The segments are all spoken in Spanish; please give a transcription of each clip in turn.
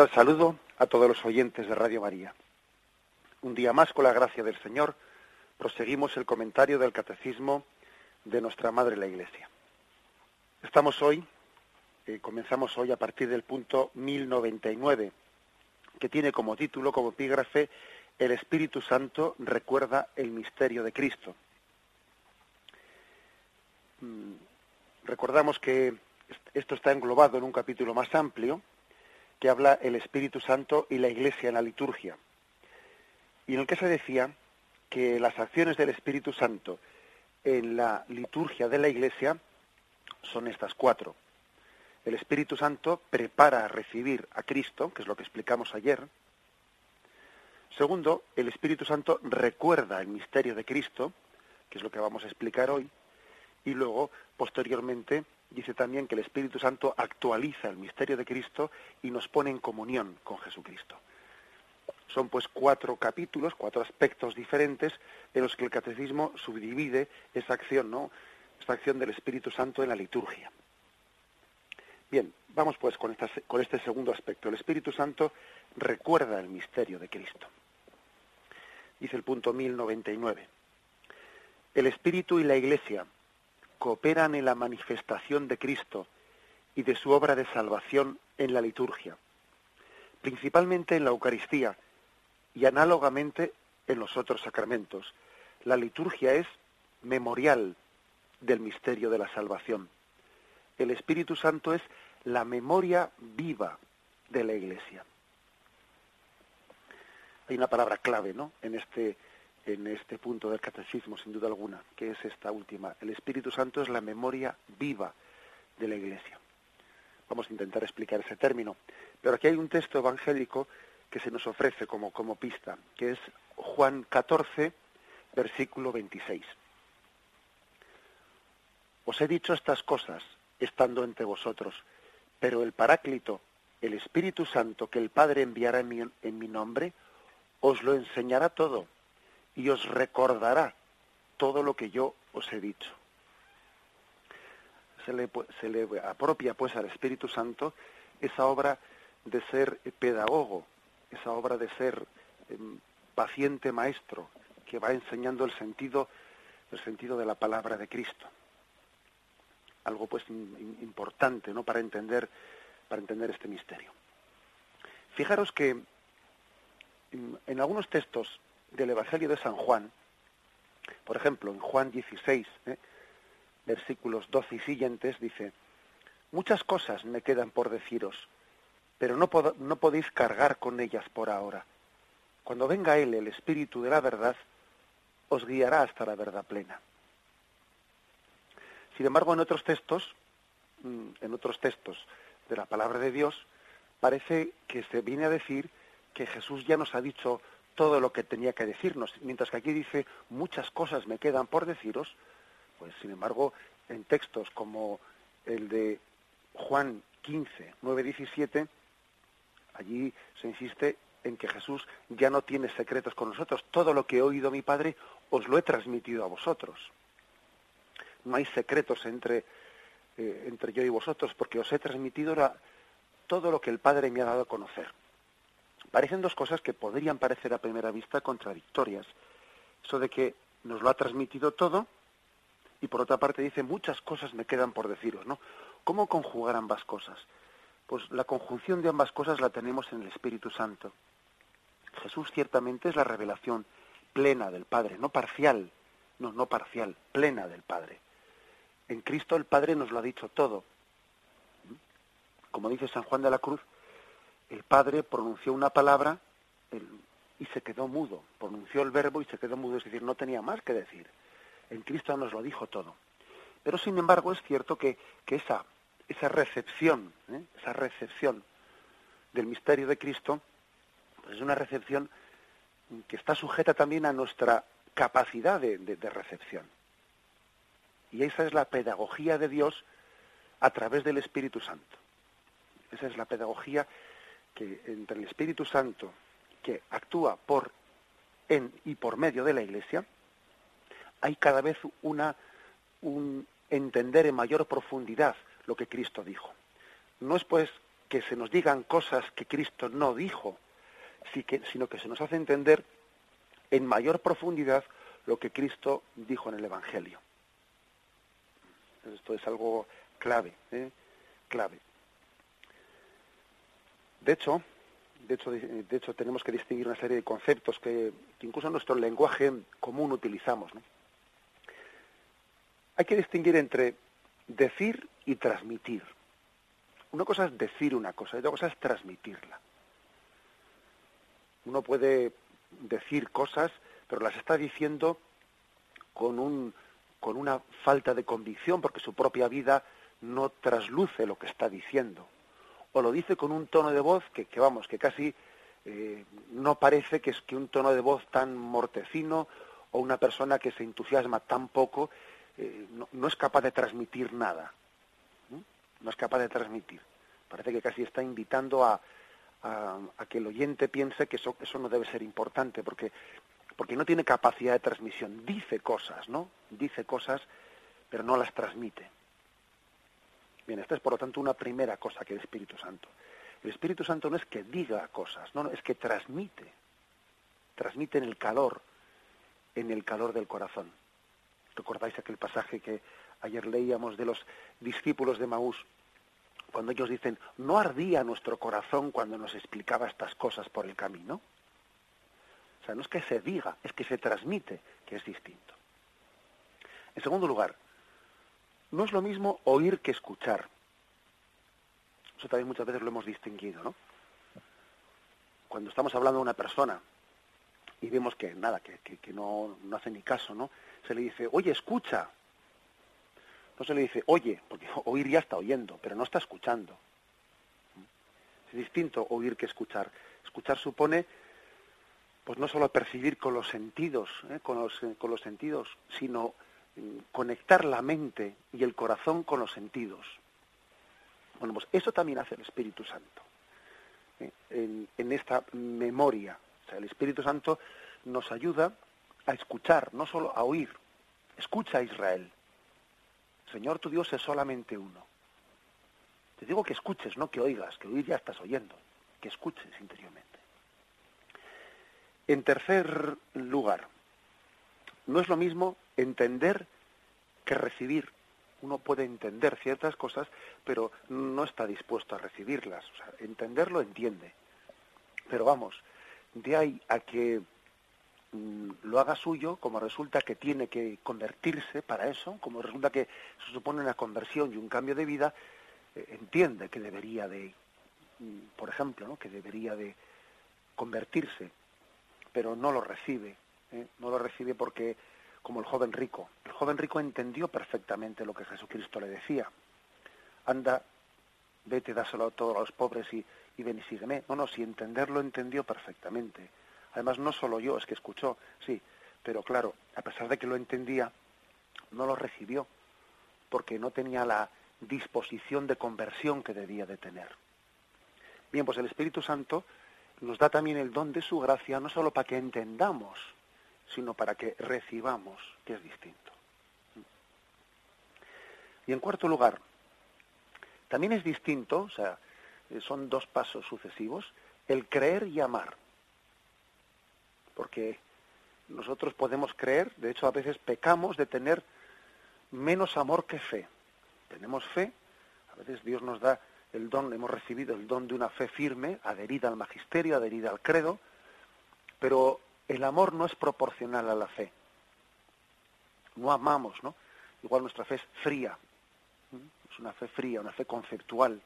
Cordial saludo a todos los oyentes de Radio María. Un día más, con la gracia del Señor, proseguimos el comentario del Catecismo de nuestra Madre la Iglesia. Estamos hoy, eh, comenzamos hoy a partir del punto 1099, que tiene como título, como epígrafe, El Espíritu Santo recuerda el misterio de Cristo. Mm, recordamos que esto está englobado en un capítulo más amplio, que habla el Espíritu Santo y la Iglesia en la liturgia, y en el que se decía que las acciones del Espíritu Santo en la liturgia de la Iglesia son estas cuatro. El Espíritu Santo prepara a recibir a Cristo, que es lo que explicamos ayer. Segundo, el Espíritu Santo recuerda el misterio de Cristo, que es lo que vamos a explicar hoy. Y luego, posteriormente, dice también que el Espíritu Santo actualiza el misterio de Cristo y nos pone en comunión con Jesucristo. Son pues cuatro capítulos, cuatro aspectos diferentes en los que el catecismo subdivide esa acción, ¿no? Esta acción del Espíritu Santo en la liturgia. Bien, vamos pues con, con este segundo aspecto. El Espíritu Santo recuerda el misterio de Cristo. Dice el punto 1099. El Espíritu y la Iglesia cooperan en la manifestación de Cristo y de su obra de salvación en la liturgia, principalmente en la Eucaristía y análogamente en los otros sacramentos. La liturgia es memorial del misterio de la salvación. El Espíritu Santo es la memoria viva de la Iglesia. Hay una palabra clave, ¿no? En este en este punto del catecismo, sin duda alguna, que es esta última. El Espíritu Santo es la memoria viva de la Iglesia. Vamos a intentar explicar ese término. Pero aquí hay un texto evangélico que se nos ofrece como, como pista, que es Juan 14, versículo 26. Os he dicho estas cosas estando entre vosotros, pero el Paráclito, el Espíritu Santo que el Padre enviará en mi, en mi nombre, os lo enseñará todo y os recordará todo lo que yo os he dicho. Se le, se le apropia pues al Espíritu Santo esa obra de ser pedagogo, esa obra de ser em, paciente maestro, que va enseñando el sentido, el sentido de la palabra de Cristo. Algo pues importante, ¿no? Para entender, para entender este misterio. Fijaros que en algunos textos del Evangelio de San Juan, por ejemplo, en Juan 16, ¿eh? versículos 12 y siguientes, dice, muchas cosas me quedan por deciros, pero no, no podéis cargar con ellas por ahora. Cuando venga Él, el Espíritu de la verdad, os guiará hasta la verdad plena. Sin embargo, en otros textos, mm, en otros textos de la palabra de Dios, parece que se viene a decir que Jesús ya nos ha dicho todo lo que tenía que decirnos, mientras que aquí dice muchas cosas me quedan por deciros, pues sin embargo en textos como el de Juan 15, 9, 17, allí se insiste en que Jesús ya no tiene secretos con nosotros, todo lo que he oído mi Padre os lo he transmitido a vosotros. No hay secretos entre, eh, entre yo y vosotros, porque os he transmitido todo lo que el Padre me ha dado a conocer. Parecen dos cosas que podrían parecer a primera vista contradictorias. Eso de que nos lo ha transmitido todo y por otra parte dice muchas cosas me quedan por deciros, ¿no? ¿Cómo conjugar ambas cosas? Pues la conjunción de ambas cosas la tenemos en el Espíritu Santo. Jesús ciertamente es la revelación plena del Padre, no parcial, no, no parcial, plena del Padre. En Cristo el Padre nos lo ha dicho todo. Como dice San Juan de la Cruz, el Padre pronunció una palabra y se quedó mudo, pronunció el verbo y se quedó mudo, es decir, no tenía más que decir. En Cristo nos lo dijo todo. Pero sin embargo es cierto que, que esa, esa recepción, ¿eh? esa recepción del misterio de Cristo, pues es una recepción que está sujeta también a nuestra capacidad de, de recepción. Y esa es la pedagogía de Dios a través del Espíritu Santo. Esa es la pedagogía que entre el Espíritu Santo, que actúa por en y por medio de la Iglesia, hay cada vez una un entender en mayor profundidad lo que Cristo dijo. No es pues que se nos digan cosas que Cristo no dijo, sino que se nos hace entender en mayor profundidad lo que Cristo dijo en el Evangelio. Esto es algo clave, ¿eh? clave. De hecho, de hecho, de hecho, tenemos que distinguir una serie de conceptos que, incluso en nuestro lenguaje común utilizamos. Hay que distinguir entre decir y transmitir. Una cosa es decir una cosa y otra cosa es transmitirla. Uno puede decir cosas, pero las está diciendo con, un, con una falta de convicción, porque su propia vida no trasluce lo que está diciendo. O lo dice con un tono de voz que, vamos, que casi eh, no parece que es que un tono de voz tan mortecino o una persona que se entusiasma tan poco eh, no, es capaz de transmitir nada. ¿no? es capaz de transmitir. Parece que casi está invitando a, a, que el oyente piense que eso, eso no debe ser importante, porque, porque no tiene capacidad de transmisión. Dice cosas, ¿no? Dice cosas, pero no las transmite. Bien, esta es por lo tanto una primera cosa que el Espíritu Santo. El Espíritu Santo no es que diga cosas, no, no es que transmite. Transmite en el calor, en el calor del corazón. ¿Recordáis aquel pasaje que ayer leíamos de los discípulos de Maús? Cuando ellos dicen, no ardía nuestro corazón cuando nos explicaba estas cosas por el camino. O sea, no es que se diga, es que se transmite, que es distinto. En segundo lugar, no es lo mismo oír que escuchar. Eso también muchas veces lo hemos distinguido, ¿no? Cuando estamos hablando de una persona y vemos que nada, que, no, no, hace ni caso, ¿no? Se le dice, oye, escucha. No se le dice, oye, porque oír ya está oyendo, pero no está escuchando. Es distinto oír que escuchar. Escuchar supone, pues no solo percibir con los sentidos, ¿eh? con, los, con los sentidos, sino conectar la mente y el corazón con los sentidos. Bueno, pues eso también hace el Espíritu Santo. ¿eh? En, en esta memoria el Espíritu Santo nos ayuda a escuchar, no solo a oír. Escucha a Israel. Señor tu Dios es solamente uno. Te digo que escuches, no que oigas, que oír ya estás oyendo, que escuches interiormente. En tercer lugar, no es lo mismo entender que recibir. Uno puede entender ciertas cosas, pero no está dispuesto a recibirlas. O sea, entenderlo entiende. Pero vamos, de ahí a que mm, lo haga suyo, como resulta que tiene que convertirse para eso, como resulta que se supone una conversión y un cambio de vida, eh, entiende que debería de, mm, por ejemplo, ¿no? que debería de convertirse, pero no lo recibe, ¿eh? no lo recibe porque, como el joven rico, el joven rico entendió perfectamente lo que Jesucristo le decía. Anda, vete, dáselo a todos los pobres y y ven y sígueme. No, no, si entenderlo entendió perfectamente. Además, no solo yo, es que escuchó, sí, pero claro, a pesar de que lo entendía, no lo recibió, porque no tenía la disposición de conversión que debía de tener. Bien, pues el Espíritu Santo nos da también el don de su gracia, no solo para que entendamos, sino para que recibamos, que es distinto. Y en cuarto lugar, también es distinto, o sea, son dos pasos sucesivos, el creer y amar. Porque nosotros podemos creer, de hecho a veces pecamos de tener menos amor que fe. Tenemos fe, a veces Dios nos da el don, hemos recibido el don de una fe firme, adherida al magisterio, adherida al credo, pero el amor no es proporcional a la fe. No amamos, ¿no? Igual nuestra fe es fría, es una fe fría, una fe conceptual,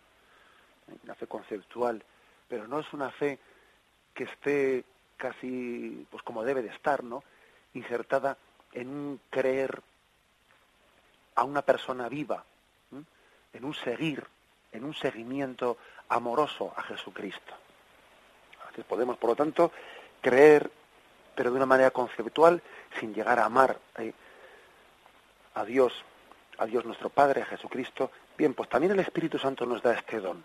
la fe conceptual, pero no es una fe que esté casi pues como debe de estar, ¿no? insertada en un creer a una persona viva, en un seguir, en un seguimiento amoroso a Jesucristo. Podemos, por lo tanto, creer, pero de una manera conceptual, sin llegar a amar eh, a Dios, a Dios nuestro Padre, a Jesucristo. Bien, pues también el Espíritu Santo nos da este don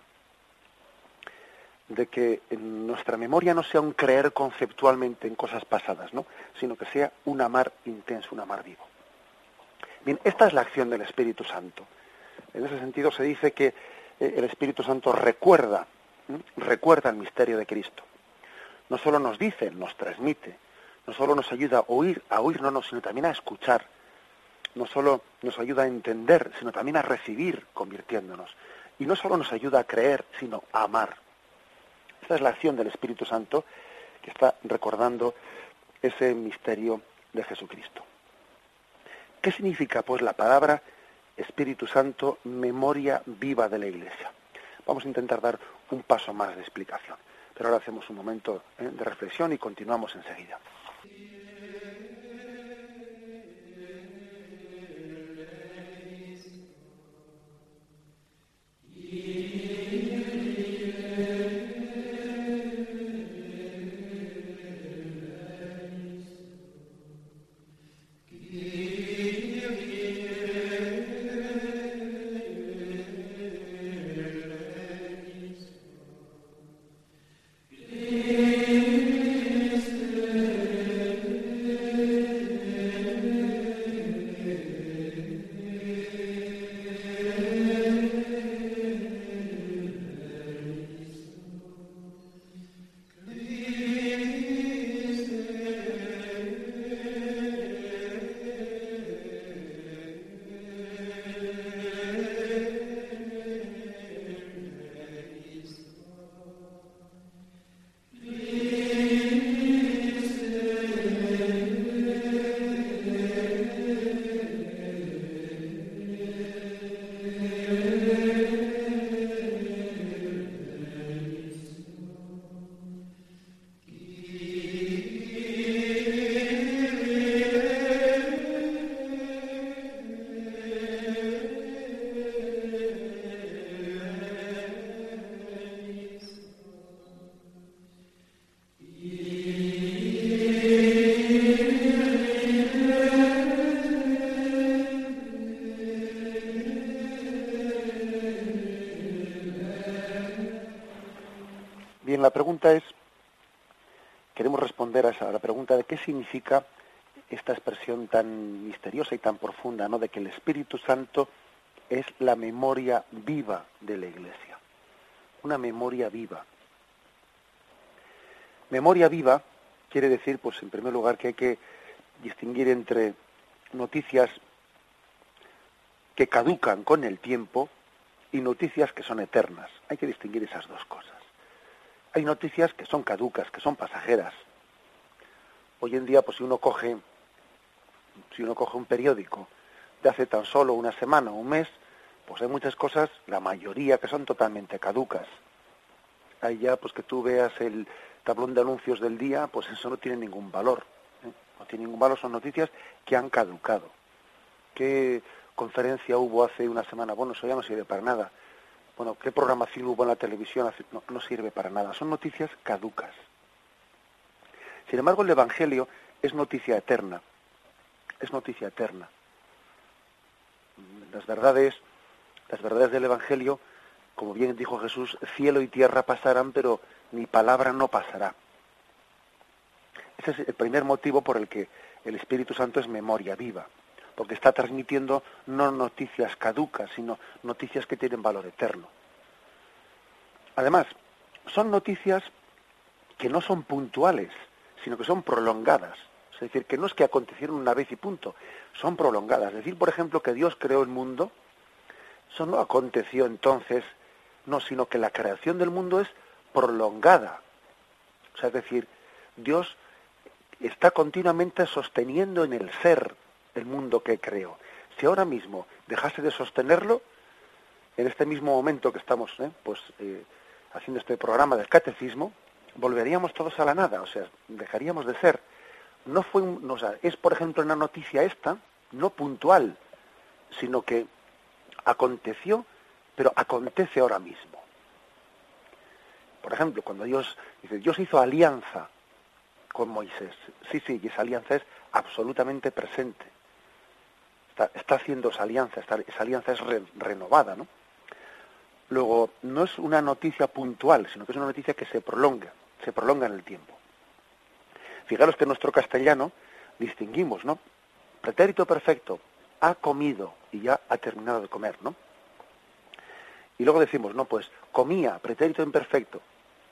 de que nuestra memoria no sea un creer conceptualmente en cosas pasadas, ¿no? sino que sea un amar intenso, un amar vivo. Bien, esta es la acción del Espíritu Santo. En ese sentido se dice que eh, el Espíritu Santo recuerda, recuerda el misterio de Cristo. No solo nos dice, nos transmite, no solo nos ayuda a oír, a oírnos, sino también a escuchar. No solo nos ayuda a entender, sino también a recibir, convirtiéndonos. Y no solo nos ayuda a creer, sino a amar. Esta es la acción del Espíritu Santo que está recordando ese misterio de Jesucristo. ¿Qué significa pues la palabra Espíritu Santo, memoria viva de la Iglesia? Vamos a intentar dar un paso más de explicación, pero ahora hacemos un momento ¿eh? de reflexión y continuamos enseguida. La significa esta expresión tan misteriosa y tan profunda, ¿no? De que el Espíritu Santo es la memoria viva de la Iglesia. Una memoria viva. Memoria viva quiere decir, pues en primer lugar, que hay que distinguir entre noticias que caducan con el tiempo y noticias que son eternas. Hay que distinguir esas dos cosas hay noticias que son caducas, que son pasajeras. Hoy en día, pues si uno coge, si uno coge un periódico de hace tan solo una semana o un mes, pues hay muchas cosas, la mayoría que son totalmente caducas. Hay ya, pues que tú veas el tablón de anuncios del día, pues eso no tiene ningún valor. ¿eh? No tiene ningún valor, son noticias que han caducado. ¿Qué conferencia hubo hace una semana? Bueno, eso ya no sirve para nada bueno, qué programación hubo en la televisión, no, sirve para nada. Son noticias caducas. Sin embargo, el Evangelio es noticia eterna. Es noticia eterna. Las verdades, las verdades del Evangelio, como bien dijo Jesús, cielo y tierra pasarán, pero mi palabra no pasará. Ese es el primer motivo por el que el Espíritu Santo es memoria viva porque está transmitiendo no noticias caducas, sino noticias que tienen valor eterno. Además, son noticias que no son puntuales, sino que son prolongadas. Es decir, que no es que acontecieron una vez y punto, son prolongadas. Decir, por ejemplo, que Dios creó el mundo, eso no aconteció entonces, no, sino que la creación del mundo es prolongada. O sea, es decir, Dios está continuamente sosteniendo en el ser el mundo que creó. Si ahora mismo dejase de sostenerlo, en este mismo momento que estamos, ¿eh? pues eh, haciendo este programa del catecismo, volveríamos todos a la nada, o sea, dejaríamos de ser. No fue un, es por ejemplo una noticia esta, no puntual, sino que aconteció, pero acontece ahora mismo. Por ejemplo, cuando Dios dice, Dios hizo alianza con Moisés. Sí, sí, y esa alianza es absolutamente presente. Está, está haciendo esa alianza, esa alianza es renovada, ¿no? Luego, no es una noticia puntual, sino que es una noticia que se prolonga, se prolonga en el tiempo. Fijaros que en nuestro castellano distinguimos, ¿no? Pretérito perfecto, ha comido y ya ha terminado de comer, ¿no? Y luego decimos, no, pues comía, pretérito imperfecto,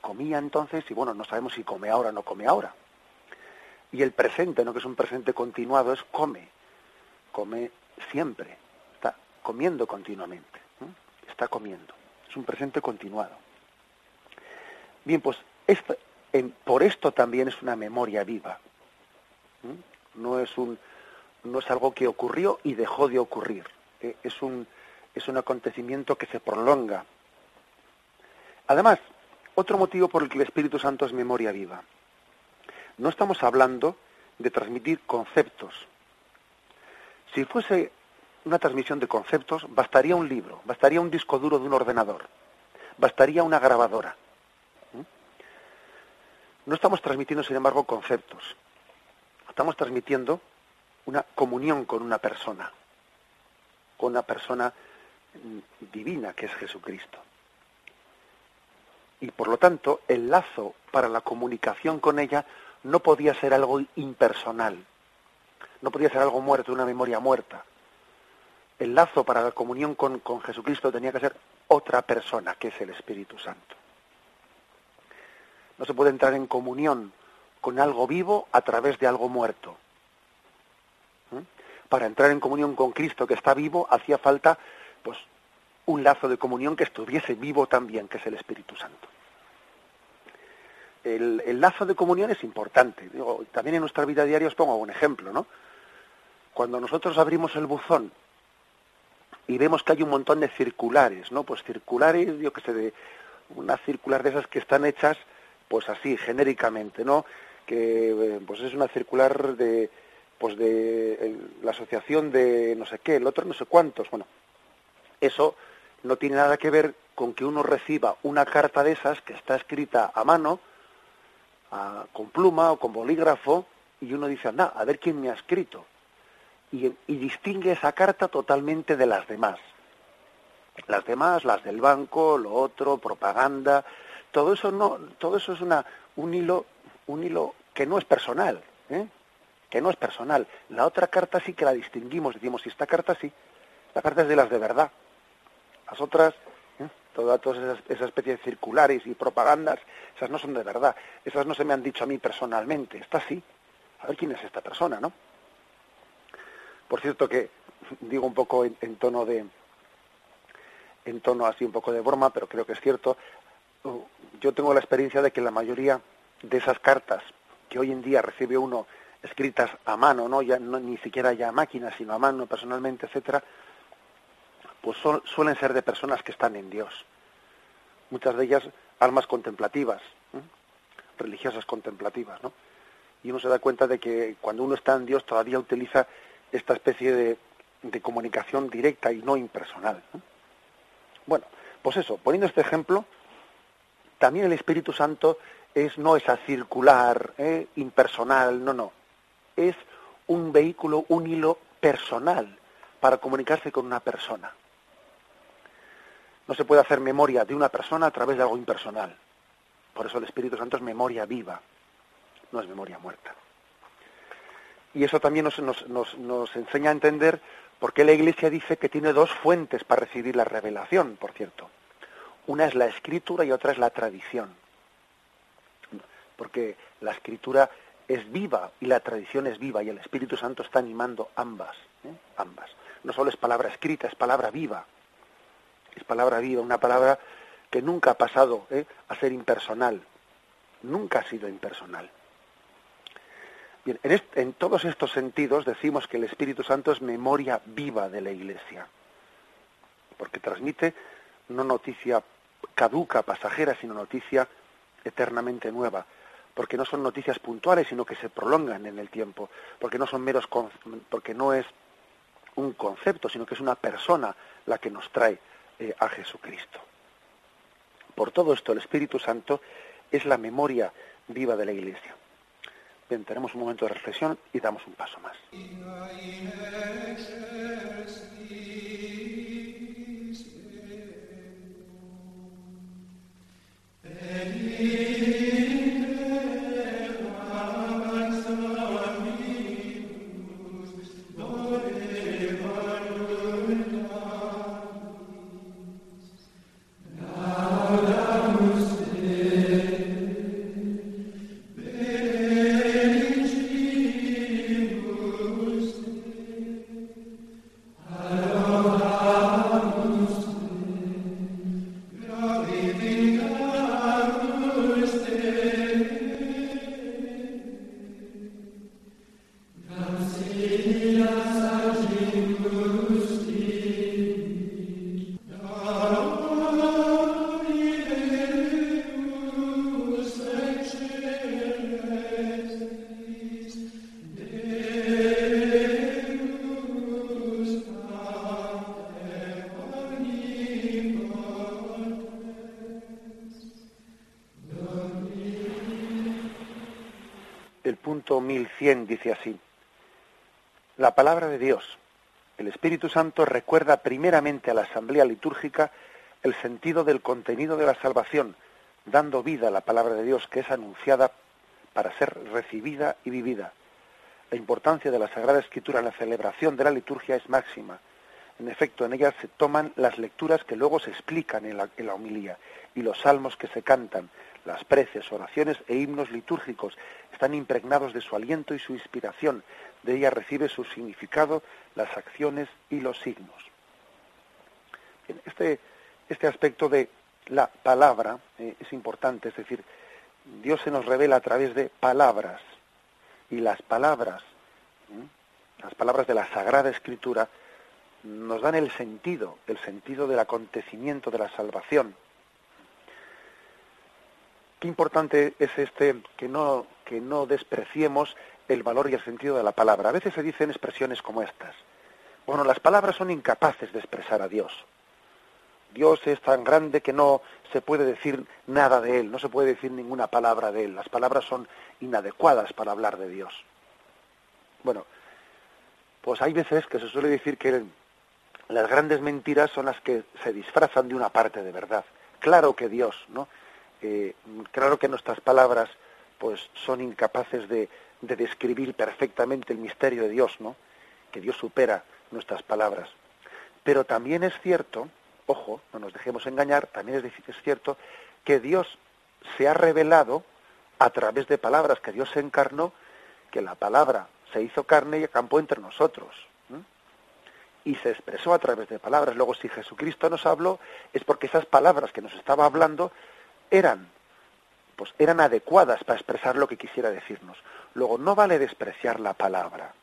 comía entonces y bueno, no sabemos si come ahora o no come ahora. Y el presente, ¿no? que es un presente continuado, es come, come siempre, está comiendo continuamente, está comiendo es un presente continuado. Bien, pues por esto también es una memoria viva. No es un no es algo que ocurrió y dejó de ocurrir. Eh, es un es un acontecimiento que se prolonga. Además, otro motivo por el que el Espíritu Santo es memoria viva. No estamos hablando de transmitir conceptos. Si fuese una transmisión de conceptos, bastaría un libro, bastaría un disco duro de un ordenador, bastaría una grabadora. No estamos transmitiendo, sin embargo, conceptos. Estamos transmitiendo una comunión con una persona, con una persona mm, divina que es Jesucristo. Y por lo tanto, el lazo para la comunicación con ella no podía ser algo impersonal, no podía ser algo muerto, una memoria muerta, el lazo para la comunión con, Jesucristo tenía que ser otra persona, que es el Espíritu Santo. No se puede entrar en comunión con algo vivo a través de algo muerto. ¿Mm? Para entrar en comunión con Cristo que está vivo hacía falta pues un lazo de comunión que estuviese vivo también, que es el Espíritu Santo. El, el lazo de comunión es importante. también en nuestra vida diaria os pongo un ejemplo, ¿no? Cuando nosotros abrimos el buzón y vemos que hay un montón de circulares, ¿no? Pues circulares, yo que sé, de una circular de esas que están hechas, pues así, genéricamente, ¿no? Que eh, pues es una circular de, pues de la asociación de no sé qué, el otro no sé cuántos, bueno, eso no tiene nada que ver con que uno reciba una carta de esas que está escrita a mano, con pluma o con bolígrafo, y uno dice, anda, a ver quién me ha escrito y, distingue esa carta totalmente de las demás. Las demás, las del banco, lo otro, propaganda, todo eso no, todo eso es una, un hilo, un hilo que no es personal, ¿eh? que no es personal. La otra carta sí que la distinguimos, decimos, si esta carta sí, la carta es de las de verdad. Las otras, ¿eh? todas, esas, esa especie de circulares y propagandas, esas no son de verdad, esas no se me han dicho a mí personalmente, esta sí. A ver quién es esta persona, ¿no? Por cierto que digo un poco en, tono de en tono así un poco de broma, pero creo que es cierto. Yo tengo la experiencia de que la mayoría de esas cartas que hoy en día recibe uno escritas a mano, no ya no, ni siquiera ya a máquina, sino a mano personalmente, etcétera, pues suelen ser de personas que están en Dios. Muchas de ellas almas contemplativas, religiosas contemplativas, ¿no? Y uno se da cuenta de que cuando uno está en Dios todavía utiliza esta especie de comunicación directa y no impersonal. Bueno, pues eso, poniendo este ejemplo, también el Espíritu Santo es no esa circular, ¿eh? impersonal, no, no. Es un vehículo, un hilo personal para comunicarse con una persona. No se puede hacer memoria de una persona a través de algo impersonal. Por eso el Espíritu Santo es memoria viva, no es memoria muerta. Y eso también nos, enseña a entender por qué la Iglesia dice que tiene dos fuentes para recibir la revelación, por cierto. Una es la escritura y otra es la tradición. Porque la escritura es viva y la tradición es viva y el Espíritu Santo está animando ambas, ¿eh? ambas. No solo es palabra escrita, es palabra viva. Es palabra viva, una palabra que nunca ha pasado ¿eh? a ser impersonal. Nunca ha sido impersonal en, todos estos sentidos decimos que el Espíritu Santo es memoria viva de la Iglesia, porque transmite no noticia caduca, pasajera, sino noticia eternamente nueva, porque no son noticias puntuales, sino que se prolongan en el tiempo, porque no son meros porque no es un concepto, sino que es una persona la que nos trae eh, a Jesucristo. Por todo esto, el Espíritu Santo es la memoria viva de la Iglesia. Bien, tenemos un momento de reflexión y damos un paso más. Dice así, la palabra de Dios, el Espíritu Santo recuerda primeramente a la asamblea litúrgica el sentido del contenido de la salvación, dando vida a la palabra de Dios que es anunciada para ser recibida y vivida. La importancia de la Sagrada Escritura en la celebración de la liturgia es máxima. En efecto, en ella se toman las lecturas que luego se explican en la, en la homilía y los salmos que se cantan, las preces, oraciones e himnos litúrgicos están impregnados de su aliento y su inspiración. De ella recibe su significado las acciones y los signos. Este, este aspecto de la palabra eh, es importante, es decir, Dios se nos revela a través de palabras y las palabras, las palabras de la Sagrada Escritura, nos dan el sentido, el sentido del acontecimiento de la salvación qué importante es este que no, que no despreciemos el valor y el sentido de la palabra. A veces se dicen expresiones como estas. Bueno, las palabras son incapaces de expresar a Dios. Dios es tan grande que no se puede decir nada de Él, no se puede decir ninguna palabra de Él. Las palabras son inadecuadas para hablar de Dios. Bueno, pues hay veces que se suele decir que las grandes mentiras son las que se disfrazan de una parte de verdad. Claro que Dios, ¿no? Claro que nuestras palabras pues son incapaces de, de, describir perfectamente el misterio de Dios, ¿no? Que Dios supera nuestras palabras. Pero también es cierto, ojo, no nos dejemos engañar, también es, es cierto que Dios se ha revelado a través de palabras, que Dios se encarnó, que la palabra se hizo carne y acampó entre nosotros. Y se expresó a través de palabras. Luego, si Jesucristo nos habló, es porque esas palabras que nos estaba hablando eran pues eran adecuadas para expresar lo que quisiera decirnos. Luego, no vale despreciar la palabra.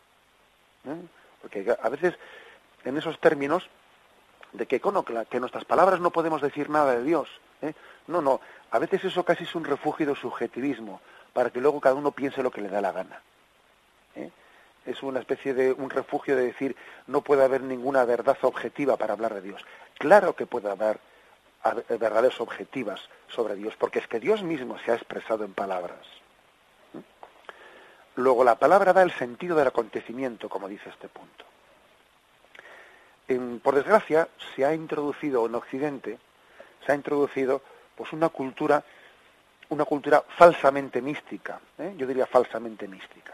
¿eh? Porque a veces, en esos términos, de que, que nuestras palabras no podemos decir nada de Dios. ¿eh? No, no. A veces eso casi es un refugio de subjetivismo, para que luego cada uno piense lo que le da la gana. ¿eh? Es una especie de un refugio de decir, no puede haber ninguna verdad objetiva para hablar de Dios. Claro que puede haber verdades objetivas sobre Dios, porque es que Dios mismo se ha expresado en palabras. Luego la palabra da el sentido del acontecimiento, como dice este punto. por desgracia, se ha introducido en Occidente, se ha introducido pues una cultura, una cultura falsamente mística, ¿eh? yo diría falsamente mística,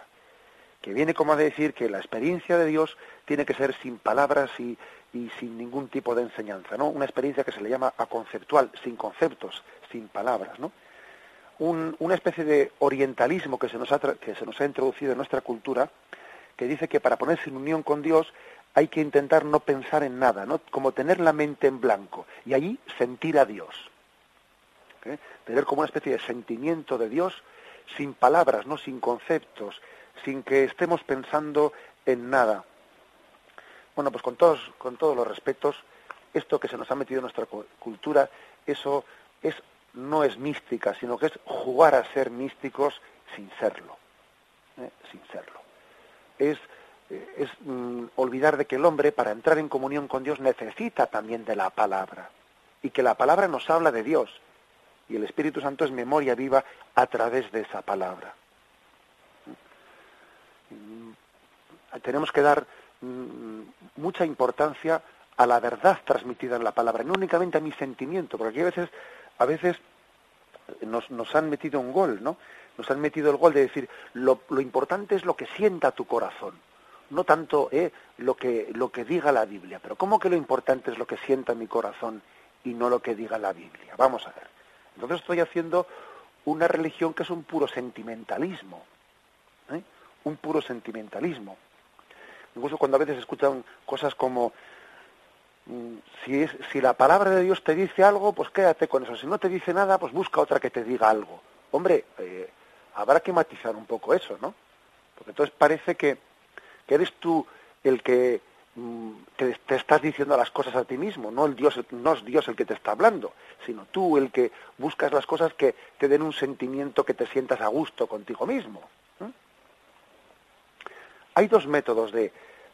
que viene como a decir que la experiencia de Dios tiene que ser sin palabras y, y sin ningún tipo de enseñanza, ¿no? Una experiencia que se le llama aconceptual, sin conceptos, sin palabras, ¿no? una especie de orientalismo que se, nos ha, que se nos ha introducido en nuestra cultura, que dice que para ponerse en unión con Dios hay que intentar no pensar en nada, ¿no? Como tener la mente en blanco y allí sentir a Dios. ¿eh? Tener como una especie de sentimiento de Dios sin palabras, no sin conceptos, sin que estemos pensando en nada. Bueno, pues con todos, con todos los respetos, esto que se nos ha metido en nuestra cultura eso es no es mística, sino que es jugar a ser místicos sin serlo, ¿eh? sin serlo. Es, eh, es mm, olvidar de que el hombre para entrar en comunión con Dios necesita también de la palabra y que la palabra nos habla de Dios y el Espíritu Santo es memoria viva a través de esa palabra. Mm, tenemos que dar mucha importancia a la verdad transmitida en la palabra, no únicamente a mi sentimiento, porque aquí a veces, a veces nos, nos han metido un gol, ¿no? Nos han metido el gol de decir, lo, lo importante es lo que sienta tu corazón, no tanto eh, lo, que, lo que diga la Biblia, pero ¿cómo que lo importante es lo que sienta mi corazón y no lo que diga la Biblia? Vamos a ver. Entonces estoy haciendo una religión que es un puro sentimentalismo, ¿eh? un puro sentimentalismo. Incluso cuando a veces escuchan cosas como Mm, si, es, si la palabra de Dios te dice algo, pues quédate con eso. Si no te dice nada, pues busca otra que te diga algo. Hombre, eh, habrá que matizar un poco eso, ¿no? Porque entonces parece que, eres tú el que mm, te, te, estás diciendo las cosas a ti mismo, no, el Dios, no es Dios el que te está hablando, sino tú el que buscas las cosas que te den un sentimiento que te sientas a gusto contigo mismo. Hay dos métodos de,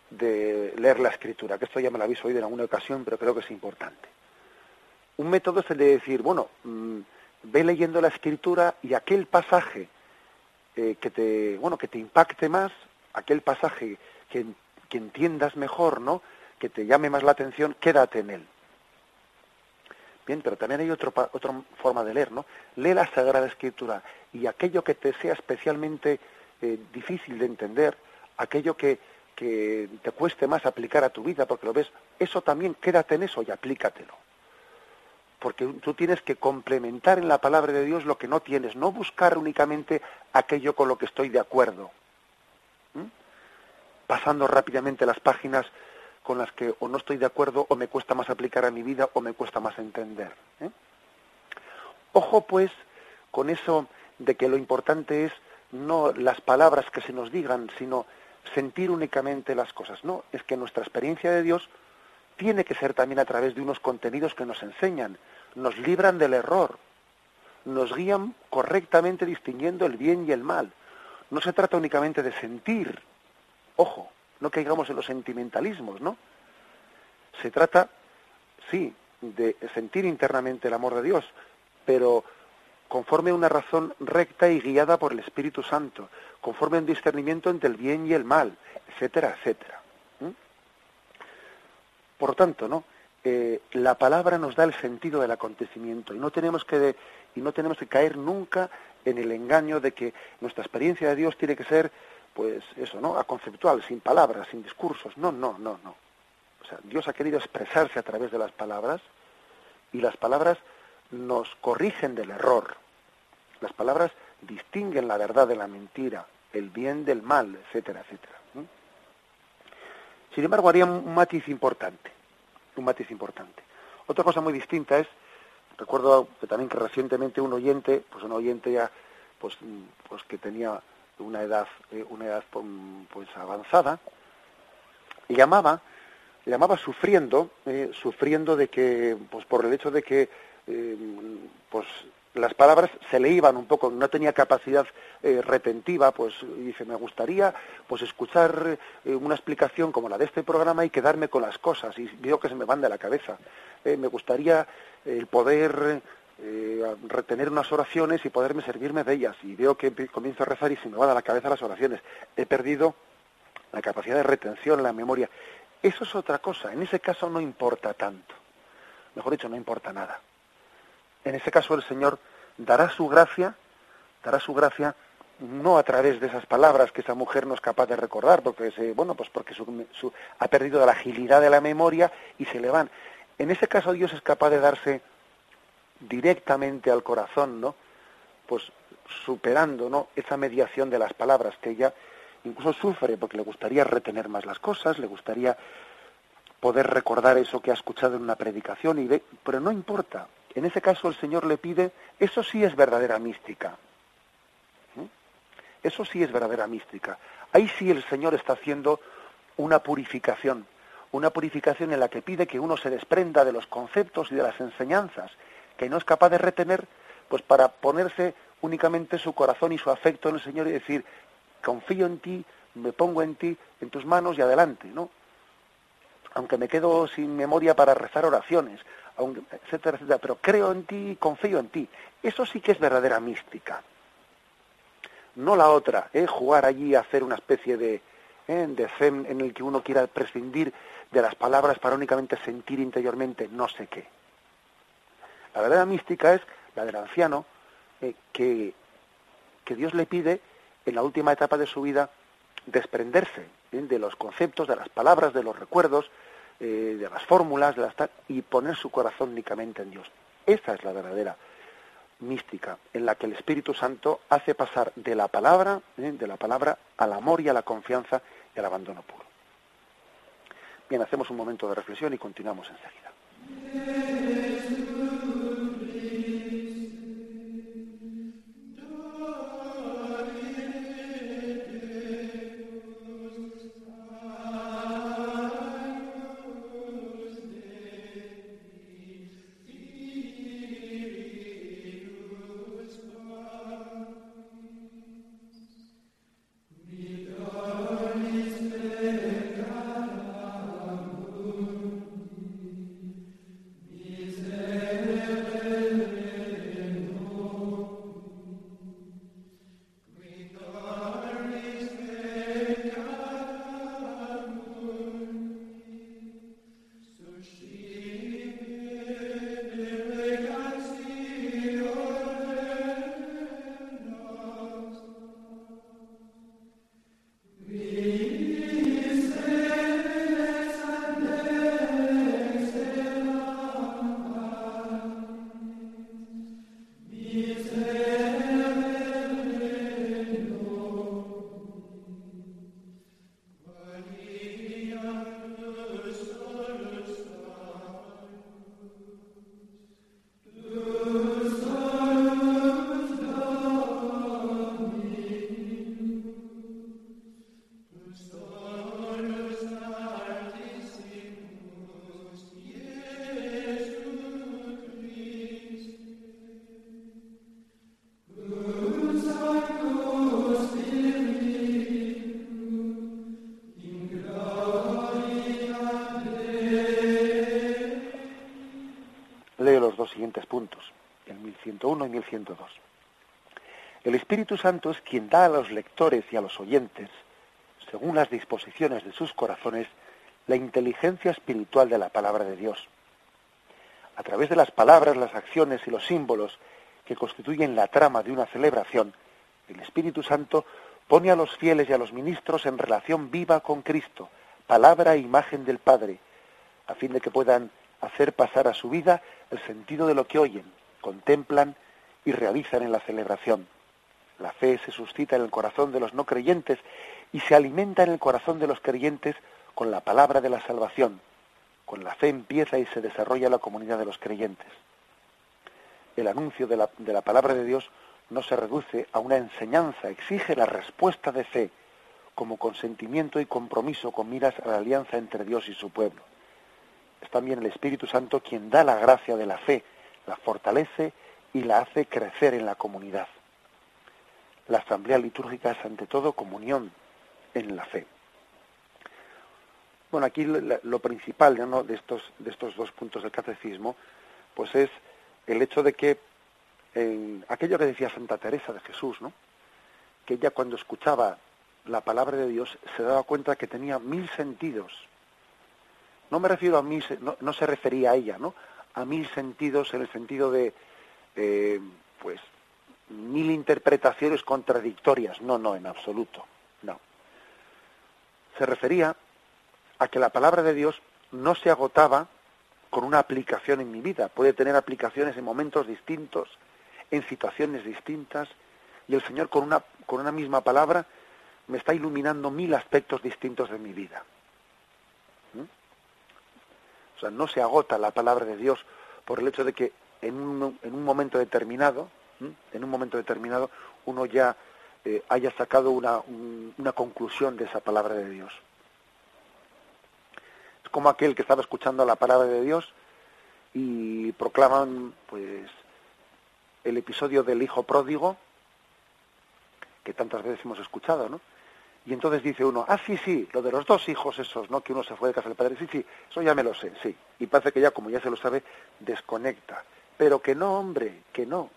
de leer la escritura, que esto ya me lo habéis oído en alguna ocasión, pero creo que es importante. Un método es el de decir, bueno, mm, ve leyendo la escritura y aquel pasaje eh, que te, bueno, que te impacte más, aquel pasaje que, entiendas mejor, ¿no? que te llame más la atención, quédate en él. Bien, pero también hay otro, otra forma de leer, ¿no? Lee la Sagrada Escritura y aquello que te sea especialmente eh, difícil de entender, aquello que, que te cueste más aplicar a tu vida porque lo ves, eso también quédate en eso y aplícatelo. Porque tú tienes que complementar en la palabra de Dios lo que no tienes, no buscar únicamente aquello con lo que estoy de acuerdo. Pasando rápidamente las páginas con las que o no estoy de acuerdo o me cuesta más aplicar a mi vida o me cuesta más entender. ¿eh? Ojo pues con eso de que lo importante es no las palabras que se nos digan, sino sentir únicamente las cosas. No, es que nuestra experiencia de Dios tiene que ser también a través de unos contenidos que nos enseñan, nos libran del error, nos guían correctamente distinguiendo el bien y el mal. No se trata únicamente de sentir, ojo, no caigamos en los sentimentalismos, ¿no? Se trata, sí, de sentir internamente el amor de Dios, pero conforme a una razón recta y guiada por el Espíritu Santo, conforme a un discernimiento entre el bien y el mal, etcétera, etcétera. Por tanto, ¿no? Eh, la palabra nos da el sentido del acontecimiento y no tenemos que y no tenemos que caer nunca en el engaño de que nuestra experiencia de Dios tiene que ser, pues eso, ¿no? A conceptual, sin palabras, sin discursos. No, no, no, no. O sea, Dios ha querido expresarse a través de las palabras y las palabras nos corrigen del error. Las palabras distinguen la verdad de la mentira, el bien del mal, etcétera, etcétera. Sin embargo, haría un matiz importante, un matiz importante. Otra cosa muy distinta es, recuerdo que también que recientemente un oyente, pues un oyente ya, pues, pues que tenía una edad, eh, una edad pues avanzada, llamaba, llamaba sufriendo, eh, sufriendo de que, pues por el hecho de que eh, pues las palabras se le iban un poco, no tenía capacidad eh, retentiva, pues dice, me gustaría pues escuchar eh, una explicación como la de este programa y quedarme con las cosas, y veo que se me van de la cabeza. me gustaría el poder retener unas oraciones y poderme servirme de ellas, y veo que comienzo a rezar y se me van a la cabeza las oraciones. He perdido la capacidad de retención, la memoria. Eso es otra cosa, en ese caso no importa tanto. Mejor dicho, no importa nada en ese caso el Señor dará su gracia, dará su gracia no a través de esas palabras que esa mujer no es capaz de recordar, porque se, bueno, pues porque ha perdido la agilidad de la memoria y se le van. En ese caso Dios es capaz de darse directamente al corazón, ¿no? Pues superando, ¿no? Esa mediación de las palabras que ella incluso sufre porque le gustaría retener más las cosas, le gustaría poder recordar eso que ha escuchado en una predicación y ve, pero no importa, en ese caso el Señor le pide, eso sí es verdadera mística. ¿Mm? Eso sí es verdadera mística. Ahí sí el Señor está haciendo una purificación, una purificación en la que pide que uno se desprenda de los conceptos y de las enseñanzas que no es capaz de retener, pues para ponerse únicamente su corazón y su afecto en el Señor y decir, confío en ti, me pongo en ti, en tus manos y adelante, ¿no? Aunque me quedo sin memoria para rezar oraciones, etcétera, etcétera, pero creo en ti confío en ti. Eso sí que es verdadera mística. No la otra, ¿eh? jugar allí a hacer una especie de, ¿eh? de zen en el que uno quiera prescindir de las palabras para únicamente sentir interiormente no sé qué. La verdadera mística es la del anciano eh, que, que Dios le pide en la última etapa de su vida desprenderse ¿eh? de los conceptos, de las palabras, de los recuerdos, eh, de las fórmulas, de las y poner su corazón únicamente en Dios. Esa es la verdadera mística en la que el Espíritu Santo hace pasar de la palabra, de la palabra al amor y a la confianza y al abandono puro. Bien, hacemos un momento de reflexión y continuamos enseguida. El Espíritu Santo es quien da a los lectores y a los oyentes, según las disposiciones de sus corazones, la inteligencia espiritual de la palabra de Dios. A través de las palabras, las acciones y los símbolos que constituyen la trama de una celebración, el Espíritu Santo pone a los fieles y a los ministros en relación viva con Cristo, palabra e imagen del Padre, a fin de que puedan hacer pasar a su vida el sentido de lo que oyen, contemplan y realizan en la celebración. La fe se suscita en el corazón de los no creyentes y se alimenta en el corazón de los creyentes con la palabra de la salvación. Con la fe empieza y se desarrolla la comunidad de los creyentes. El anuncio de la, de la palabra de Dios no se reduce a una enseñanza, exige la respuesta de fe como consentimiento y compromiso con miras a la alianza entre Dios y su pueblo. Es también el Espíritu Santo quien da la gracia de la fe, la fortalece y la hace crecer en la comunidad. La asamblea litúrgica es ante todo comunión en la fe. Bueno, aquí lo, principal de, estos, de estos dos puntos del catecismo, pues es el hecho de que en aquello que decía Santa Teresa de Jesús, ¿no? que ella cuando escuchaba la palabra de Dios se daba cuenta que tenía mil sentidos. No me refiero a mil, no, no se refería a ella, ¿no? A mil sentidos en el sentido de eh, pues mil interpretaciones contradictorias. No, no, en absoluto. No. Se refería a que la palabra de Dios no se agotaba con una aplicación en mi vida. Puede tener aplicaciones en momentos distintos, en situaciones distintas, y el Señor con una, con una misma palabra me está iluminando mil aspectos distintos de mi vida. ¿Mm? O sea, no se agota la palabra de Dios por el hecho de que en un, en un momento determinado, en un momento determinado, uno ya eh, haya sacado una, una conclusión de esa palabra de Dios. Es como aquel que estaba escuchando la palabra de Dios y proclaman pues el episodio del hijo pródigo que tantas veces hemos escuchado, ¿no? Y entonces dice uno, ah, sí, sí, lo de los dos hijos esos, ¿no? Que uno se fue de casa del padre, sí, sí, eso ya me lo sé, sí. Y parece que ya, como ya se lo sabe, desconecta. Pero que no, hombre, que no.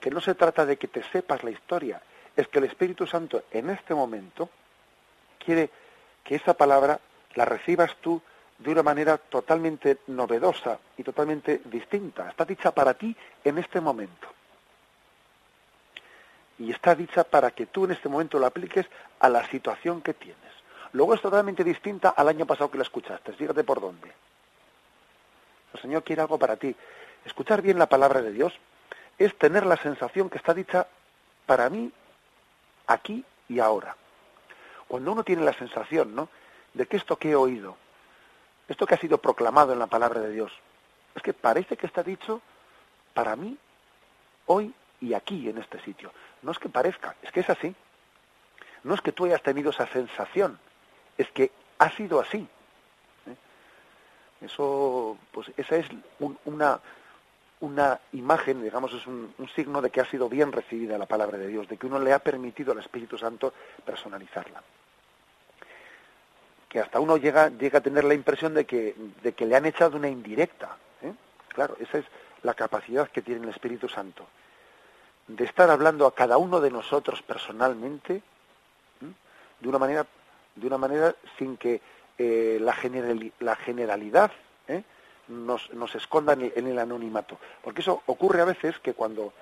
Que no se trata de que te sepas la historia. Es que el Espíritu Santo en este momento quiere que esa palabra la recibas tú de una manera totalmente novedosa y totalmente distinta. Está dicha para ti en este momento y está dicha para que tú en este momento la apliques a la situación que tienes. Luego es totalmente distinta al año pasado que la escuchaste. Fíjate por dónde. El Señor quiere algo para ti. Escuchar bien la palabra de Dios es tener la sensación que está dicha para mí aquí y ahora. Cuando uno tiene la sensación, ¿no? De que esto que he oído, esto que ha sido proclamado en la palabra de Dios, es que parece que está dicho para mí hoy y aquí en este sitio. No es que parezca, es que es así. No es que tú hayas tenido esa sensación, es que ha sido así. ¿eh? Eso, pues esa es una, una imagen, digamos, es un, signo de que ha sido bien recibida la palabra de Dios, de que uno le ha permitido al Espíritu Santo personalizarla. Que hasta uno llega, llega a tener la impresión de que, de que le han echado una indirecta. ¿eh? Claro, esa es la capacidad que tiene el Espíritu Santo de estar hablando a cada uno de nosotros personalmente de una manera de una manera sin que eh, la, la, generalidad ¿eh? Nos, nos, esconda en el, en el, anonimato. Porque eso ocurre a veces que cuando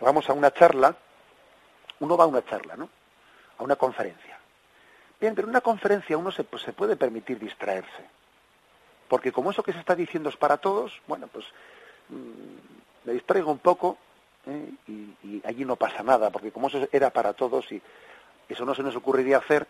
vamos a una charla uno va a una charla no a una conferencia. Bien pero en una conferencia uno se, pues, se puede permitir distraerse. Porque como eso que se está diciendo es para todos bueno pues mm, me distraigo un poco ¿eh? y, allí no pasa nada, porque como eso era para todos y eso no se nos ocurriría hacer,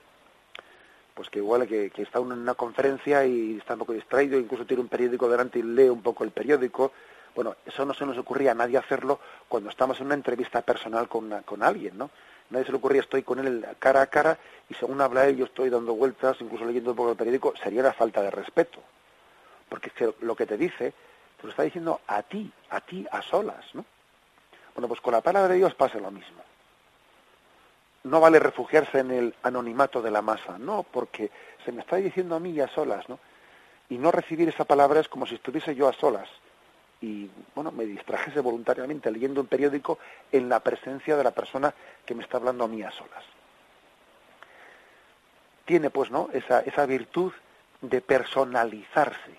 pues que igual que, está uno en una conferencia y está un poco distraído, incluso tiene un periódico delante y lee un poco el periódico, bueno, eso no se nos ocurría a nadie hacerlo cuando estamos en una entrevista personal con, con alguien, ¿no? Nadie se le ocurría, estoy con él cara a cara y según habla él yo estoy dando vueltas, incluso leyendo un poco el periódico, sería la falta de respeto. Porque lo que te dice, te lo está diciendo a ti, a ti a solas, ¿no? Bueno, pues con la palabra de Dios pasa lo mismo. No vale refugiarse en el anonimato de la masa, no, porque se me está diciendo a mí a solas, ¿no? Y no recibir esa palabra es como si estuviese yo a solas y, bueno, me distrajese voluntariamente leyendo un periódico en la presencia de la persona que me está hablando a mí a solas. Tiene, pues, ¿no?, esa, esa virtud de personalizarse.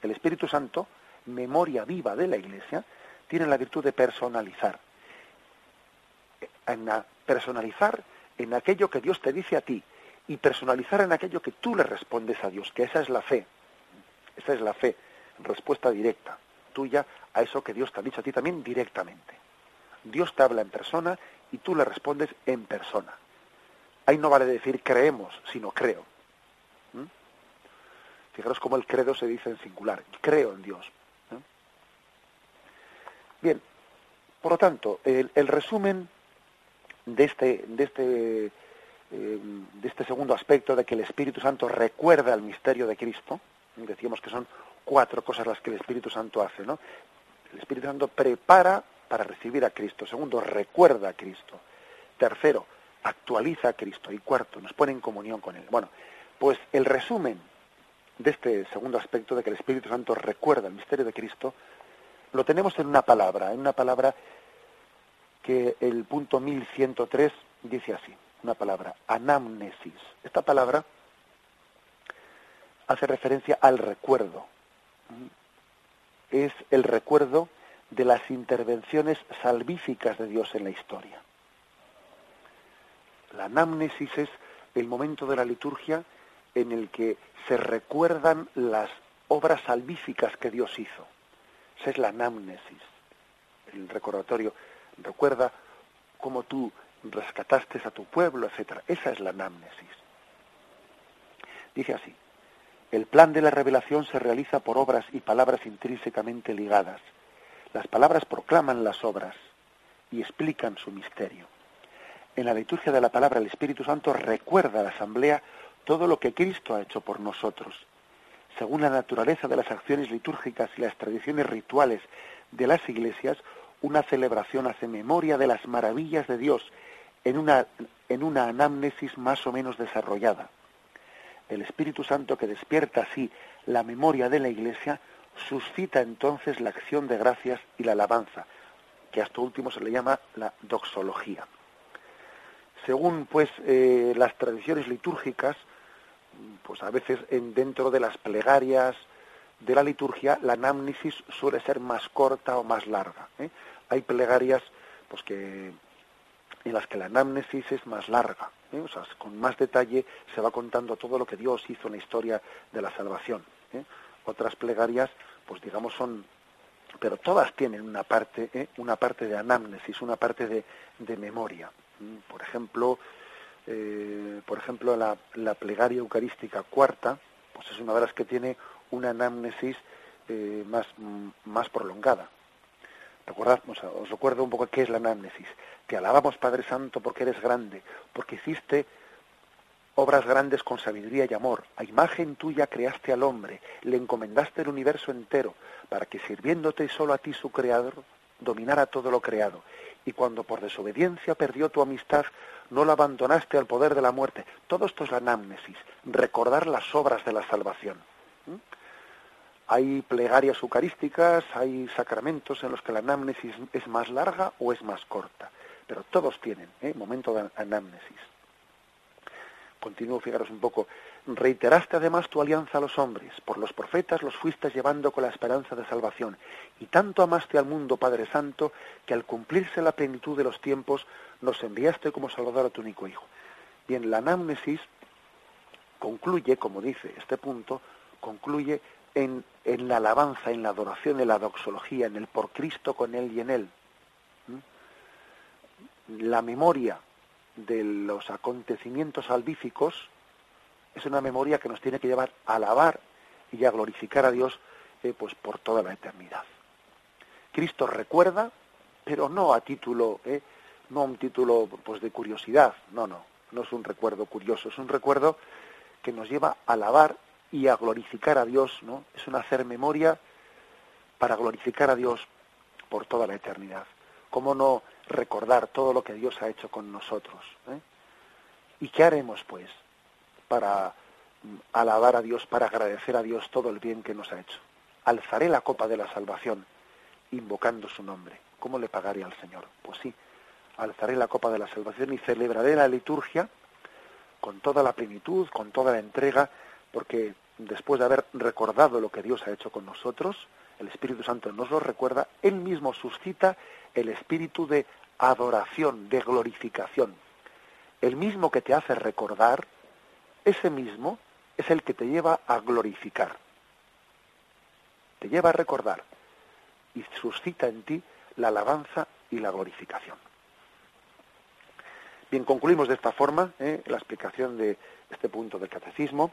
El Espíritu Santo, memoria viva de la Iglesia, tiene la virtud de personalizar. En personalizar en aquello que Dios te dice a ti y personalizar en aquello que tú le respondes a Dios, que esa es la fe. Esa es la fe, respuesta directa tuya a eso que Dios te ha dicho a ti también directamente. Dios te habla en persona y tú le respondes en persona. Ahí no vale decir creemos, sino creo. ¿Mm? Fijaros cómo el credo se dice en singular. Creo en Dios. Bien, por lo tanto, el, resumen de este, de este, eh, de este segundo aspecto de que el Espíritu Santo recuerda el misterio de Cristo, decíamos que son cuatro cosas las que el Espíritu Santo hace, ¿no? El Espíritu Santo prepara para recibir a Cristo. Segundo, recuerda a Cristo. Tercero, actualiza a Cristo. Y cuarto, nos pone en comunión con Él. Bueno, pues el resumen de este segundo aspecto de que el Espíritu Santo recuerda el misterio de Cristo lo tenemos en una palabra, en una palabra que el punto 1103 dice así, una palabra, anamnesis. Esta palabra hace referencia al recuerdo. Es el recuerdo de las intervenciones salvíficas de Dios en la historia. La anamnesis es el momento de la liturgia en el que se recuerdan las obras salvíficas que Dios hizo. Esa es la anamnesis, el recordatorio. Recuerda cómo tú rescataste a tu pueblo, etcétera. Esa es la anamnesis. Dice así: el plan de la revelación se realiza por obras y palabras intrínsecamente ligadas. Las palabras proclaman las obras y explican su misterio. En la liturgia de la palabra el Espíritu Santo recuerda a la asamblea todo lo que Cristo ha hecho por nosotros. según la naturaleza de las acciones litúrgicas y las tradiciones rituales de las iglesias, una celebración hace memoria de las maravillas de Dios en una, en una anamnesis más o menos desarrollada. El Espíritu Santo que despierta así la memoria de la Iglesia suscita entonces la acción de gracias y la alabanza, que a esto último se le llama la doxología. Según pues eh, las tradiciones litúrgicas, pues a veces en, dentro de las plegarias de la liturgia la anamnesis suele ser más corta o más larga. ¿eh? Hay plegarias pues que en las que la anamnesis es más larga, ¿eh? o sea, con más detalle se va contando todo lo que Dios hizo en la historia de la salvación. ¿eh? Otras plegarias, pues digamos son, pero todas tienen una parte, una parte de anamnesis, una parte de, de memoria. Por ejemplo, por ejemplo la, la, plegaria eucarística cuarta, pues es una de las que tiene una anamnesis más, más prolongada. Recordad, os recuerdo un poco qué es la anamnesis. Te alabamos, Padre Santo, porque eres grande, porque hiciste obras grandes con sabiduría y amor. A imagen tuya creaste al hombre, le encomendaste el universo entero, para que sirviéndote solo a ti su creador, dominara todo lo creado. Y cuando por desobediencia perdió tu amistad, no la abandonaste al poder de la muerte. Todo esto es la anamnesis, recordar las obras de la salvación. Hay plegarias eucarísticas, hay sacramentos en los que la anamnesis es más larga o es más corta, pero todos tienen ¿eh? momento de anamnesis. Continúo, fijaros un poco. Reiteraste además tu alianza a los hombres, por los profetas los fuiste llevando con la esperanza de salvación, y tanto amaste al mundo, Padre Santo, que al cumplirse la plenitud de los tiempos nos enviaste como Salvador a tu único Hijo. Bien, la anamnesis concluye, como dice este punto, concluye en, en, la alabanza, en la adoración, en la doxología, en el por Cristo con Él y en Él. La memoria de los acontecimientos salvíficos es una memoria que nos tiene que llevar a alabar y a glorificar a Dios eh, pues por toda la eternidad. Cristo recuerda, pero no a título, eh, no a un título pues de curiosidad, no, no, no es un recuerdo curioso, es un recuerdo que nos lleva a alabar y a glorificar a Dios, ¿no? Es un hacer memoria para glorificar a Dios por toda la eternidad. ¿Cómo no recordar todo lo que Dios ha hecho con nosotros? Eh? ¿Y qué haremos, pues, para mm, alabar a Dios, para agradecer a Dios todo el bien que nos ha hecho? Alzaré la copa de la salvación, invocando su nombre. ¿Cómo le pagaré al Señor? Pues sí, alzaré la copa de la salvación y celebraré la liturgia con toda la plenitud, con toda la entrega, porque después de haber recordado lo que Dios ha hecho con nosotros, el Espíritu Santo nos lo recuerda, Él mismo suscita el espíritu de adoración, de glorificación. El mismo que te hace recordar, ese mismo es el que te lleva a glorificar. Te lleva a recordar y suscita en ti la alabanza y la glorificación. Bien, concluimos de esta forma ¿eh? la explicación de este punto del catecismo